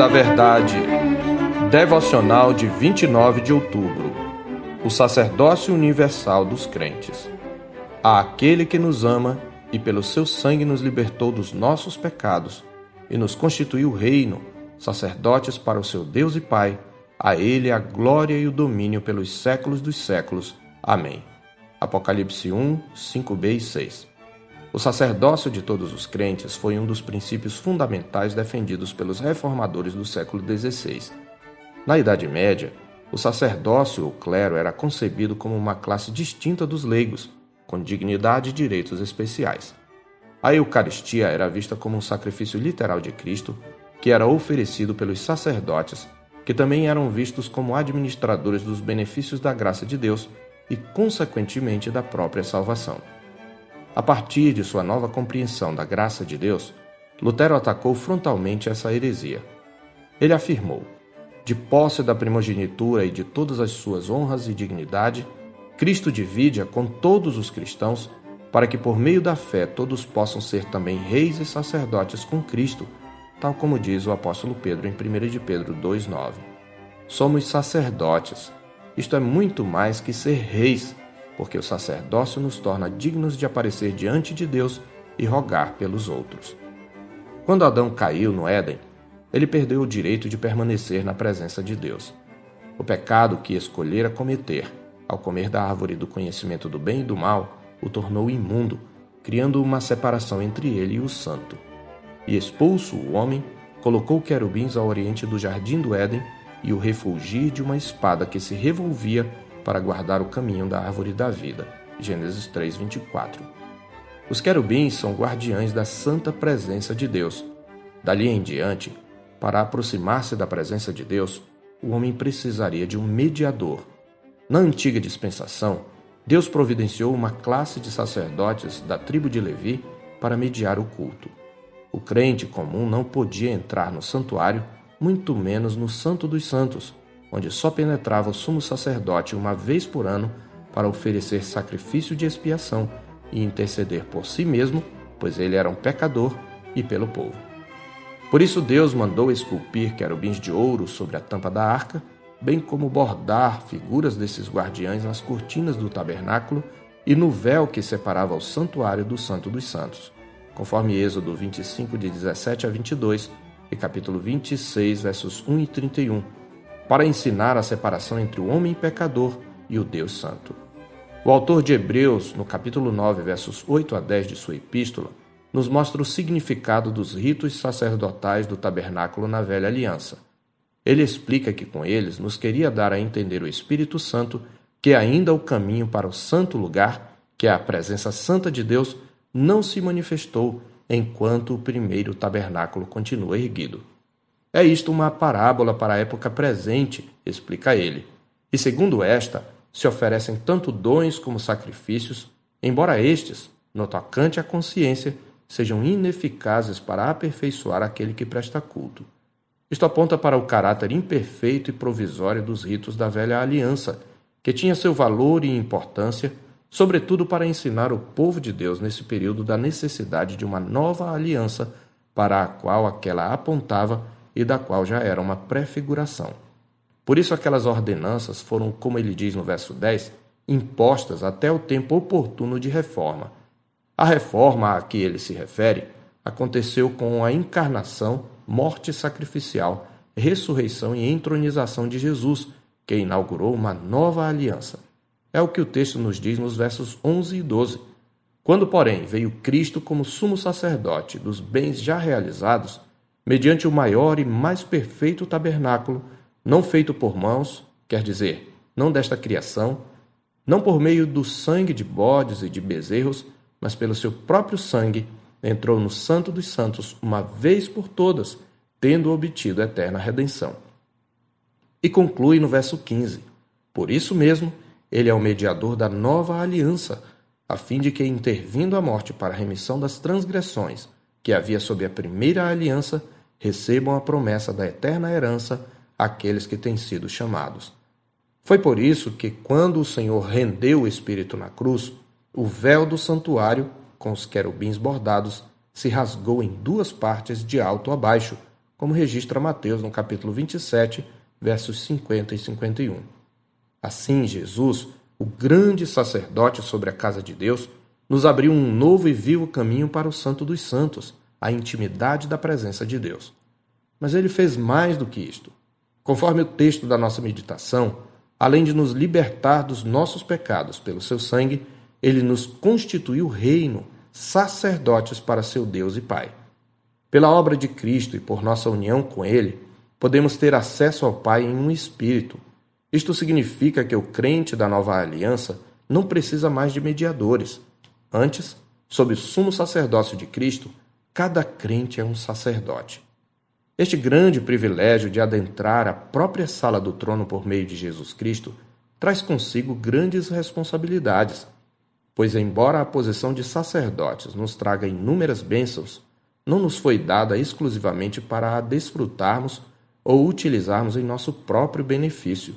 da Verdade. Devocional de 29 de outubro. O sacerdócio universal dos crentes. A aquele que nos ama e pelo seu sangue nos libertou dos nossos pecados e nos constituiu reino, sacerdotes para o seu Deus e Pai, a ele a glória e o domínio pelos séculos dos séculos. Amém. Apocalipse 1, 5b e 6. O sacerdócio de todos os crentes foi um dos princípios fundamentais defendidos pelos reformadores do século XVI. Na Idade Média, o sacerdócio ou clero era concebido como uma classe distinta dos leigos, com dignidade e direitos especiais. A Eucaristia era vista como um sacrifício literal de Cristo, que era oferecido pelos sacerdotes, que também eram vistos como administradores dos benefícios da graça de Deus e, consequentemente, da própria salvação. A partir de sua nova compreensão da graça de Deus, Lutero atacou frontalmente essa heresia. Ele afirmou: de posse da primogenitura e de todas as suas honras e dignidade, Cristo divide-a com todos os cristãos, para que por meio da fé todos possam ser também reis e sacerdotes com Cristo, tal como diz o apóstolo Pedro em 1 de Pedro 2,9. Somos sacerdotes. Isto é muito mais que ser reis, porque o sacerdócio nos torna dignos de aparecer diante de Deus e rogar pelos outros. Quando Adão caiu no Éden, ele perdeu o direito de permanecer na presença de Deus. O pecado que escolhera cometer, ao comer da árvore do conhecimento do bem e do mal, o tornou imundo, criando uma separação entre ele e o santo. E expulso o homem, colocou querubins ao oriente do jardim do Éden e o refulgir de uma espada que se revolvia para guardar o caminho da árvore da vida. Gênesis 3:24. Os querubins são guardiães da santa presença de Deus. Dali em diante, para aproximar-se da presença de Deus, o homem precisaria de um mediador. Na antiga dispensação, Deus providenciou uma classe de sacerdotes da tribo de Levi para mediar o culto. O crente comum não podia entrar no santuário, muito menos no Santo dos Santos, onde só penetrava o sumo sacerdote uma vez por ano para oferecer sacrifício de expiação e interceder por si mesmo, pois ele era um pecador, e pelo povo. Por isso Deus mandou esculpir querubins de ouro sobre a tampa da arca, bem como bordar figuras desses guardiães nas cortinas do tabernáculo e no véu que separava o santuário do Santo dos Santos, conforme Êxodo 25, de 17 a 22 e capítulo 26, versos 1 e 31 para ensinar a separação entre o homem pecador e o Deus Santo. O autor de Hebreus, no capítulo 9, versos 8 a 10 de sua epístola, nos mostra o significado dos ritos sacerdotais do tabernáculo na velha aliança. Ele explica que com eles nos queria dar a entender o Espírito Santo, que ainda o caminho para o santo lugar, que é a presença santa de Deus, não se manifestou enquanto o primeiro tabernáculo continua erguido. É isto uma parábola para a época presente, explica ele. E segundo esta, se oferecem tanto dons como sacrifícios, embora estes, no tocante à consciência, sejam ineficazes para aperfeiçoar aquele que presta culto. Isto aponta para o caráter imperfeito e provisório dos ritos da velha aliança, que tinha seu valor e importância, sobretudo para ensinar o povo de Deus nesse período da necessidade de uma nova aliança para a qual aquela apontava e da qual já era uma prefiguração. Por isso, aquelas ordenanças foram, como ele diz no verso 10, impostas até o tempo oportuno de reforma. A reforma a que ele se refere aconteceu com a encarnação, morte sacrificial, ressurreição e entronização de Jesus, que inaugurou uma nova aliança. É o que o texto nos diz nos versos 11 e 12. Quando, porém, veio Cristo como sumo sacerdote dos bens já realizados, mediante o maior e mais perfeito tabernáculo, não feito por mãos, quer dizer, não desta criação, não por meio do sangue de bodes e de bezerros, mas pelo seu próprio sangue, entrou no Santo dos Santos uma vez por todas, tendo obtido eterna redenção. E conclui no verso 15: Por isso mesmo, ele é o mediador da nova aliança, a fim de que, intervindo a morte para a remissão das transgressões que havia sob a primeira aliança, recebam a promessa da eterna herança aqueles que têm sido chamados. Foi por isso que, quando o Senhor rendeu o Espírito na cruz, o véu do santuário, com os querubins bordados, se rasgou em duas partes de alto a baixo, como registra Mateus no capítulo 27, versos 50 e 51. Assim, Jesus, o grande sacerdote sobre a casa de Deus, nos abriu um novo e vivo caminho para o Santo dos Santos, a intimidade da presença de Deus. Mas ele fez mais do que isto. Conforme o texto da nossa meditação, além de nos libertar dos nossos pecados pelo seu sangue, ele nos constituiu reino, sacerdotes para seu Deus e Pai. Pela obra de Cristo e por nossa união com ele, podemos ter acesso ao Pai em um espírito. Isto significa que o crente da nova aliança não precisa mais de mediadores. Antes, sob o sumo sacerdócio de Cristo, cada crente é um sacerdote. Este grande privilégio de adentrar a própria sala do trono por meio de Jesus Cristo traz consigo grandes responsabilidades, pois, embora a posição de sacerdotes nos traga inúmeras bênçãos, não nos foi dada exclusivamente para a desfrutarmos ou utilizarmos em nosso próprio benefício.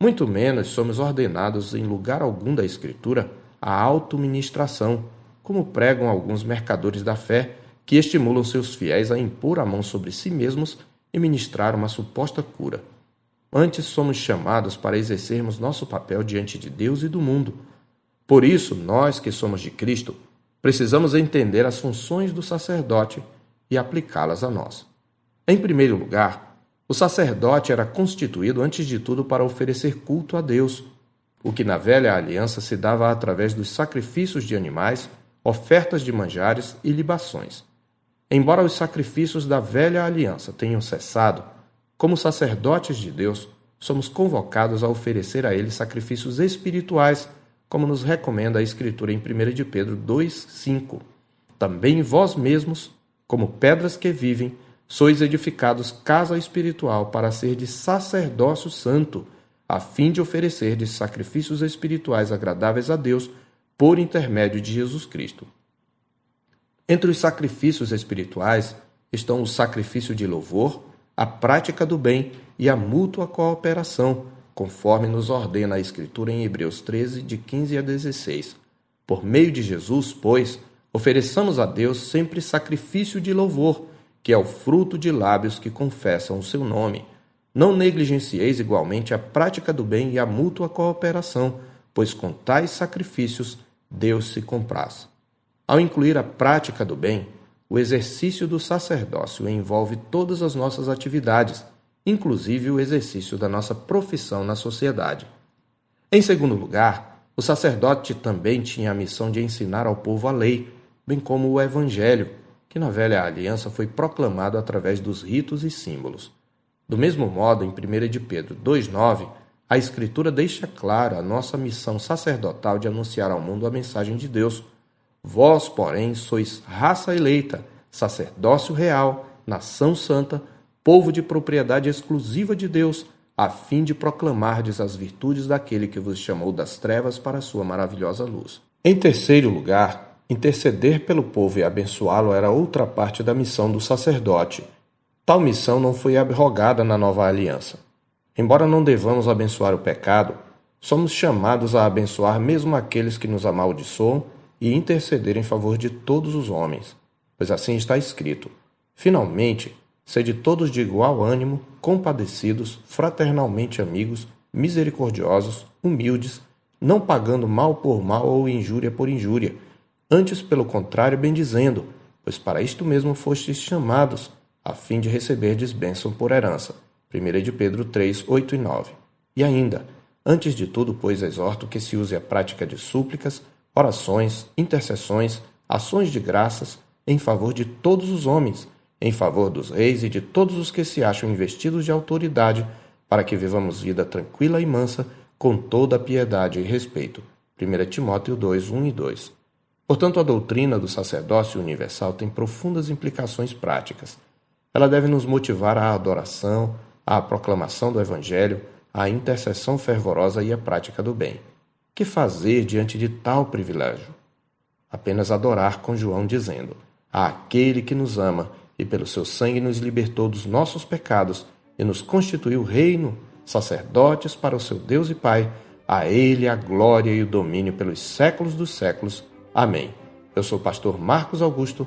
Muito menos somos ordenados, em lugar algum da Escritura, à autoministração, como pregam alguns mercadores da fé que estimulam seus fiéis a impor a mão sobre si mesmos e ministrar uma suposta cura. Antes somos chamados para exercermos nosso papel diante de Deus e do mundo. Por isso, nós que somos de Cristo, precisamos entender as funções do sacerdote e aplicá-las a nós. Em primeiro lugar, o sacerdote era constituído antes de tudo para oferecer culto a Deus, o que na velha aliança se dava através dos sacrifícios de animais, ofertas de manjares e libações. Embora os sacrifícios da velha aliança tenham cessado, como sacerdotes de Deus, somos convocados a oferecer a ele sacrifícios espirituais, como nos recomenda a Escritura em 1 de Pedro 2,5. Também vós mesmos, como pedras que vivem, sois edificados casa espiritual para ser de sacerdócio santo, a fim de oferecer de sacrifícios espirituais agradáveis a Deus por intermédio de Jesus Cristo. Entre os sacrifícios espirituais estão o sacrifício de louvor, a prática do bem e a mútua cooperação, conforme nos ordena a Escritura em Hebreus 13, de 15 a 16. Por meio de Jesus, pois, ofereçamos a Deus sempre sacrifício de louvor que é o fruto de lábios que confessam o seu nome. Não negligencieis igualmente a prática do bem e a mútua cooperação, pois com tais sacrifícios Deus se compraz. Ao incluir a prática do bem, o exercício do sacerdócio envolve todas as nossas atividades, inclusive o exercício da nossa profissão na sociedade. Em segundo lugar, o sacerdote também tinha a missão de ensinar ao povo a lei, bem como o evangelho, que na velha aliança foi proclamado através dos ritos e símbolos. Do mesmo modo, em 1 de Pedro 2,9, a Escritura deixa clara a nossa missão sacerdotal de anunciar ao mundo a mensagem de Deus. Vós, porém, sois raça eleita, sacerdócio real, nação santa, povo de propriedade exclusiva de Deus, a fim de proclamardes as virtudes daquele que vos chamou das trevas para a sua maravilhosa luz. Em terceiro lugar, Interceder pelo povo e abençoá-lo era outra parte da missão do sacerdote. Tal missão não foi abrogada na nova aliança. Embora não devamos abençoar o pecado, somos chamados a abençoar mesmo aqueles que nos amaldiçoam e interceder em favor de todos os homens, pois assim está escrito: Finalmente, sede todos de igual ânimo, compadecidos, fraternalmente amigos, misericordiosos, humildes, não pagando mal por mal ou injúria por injúria Antes, pelo contrário, bendizendo, pois para isto mesmo fostes chamados, a fim de receberdes bênção por herança. 1 de Pedro 3, 8 e 9. E ainda, antes de tudo, pois, exorto que se use a prática de súplicas, orações, intercessões, ações de graças, em favor de todos os homens, em favor dos reis e de todos os que se acham investidos de autoridade, para que vivamos vida tranquila e mansa, com toda a piedade e respeito. 1 Timóteo 2, 1 e 2. Portanto, a doutrina do sacerdócio universal tem profundas implicações práticas. Ela deve nos motivar à adoração, à proclamação do Evangelho, à intercessão fervorosa e à prática do bem. Que fazer diante de tal privilégio? Apenas adorar com João dizendo: A aquele que nos ama e pelo seu sangue nos libertou dos nossos pecados e nos constituiu reino, sacerdotes para o seu Deus e Pai, a ele a glória e o domínio pelos séculos dos séculos. Amém. Eu sou o pastor Marcos Augusto,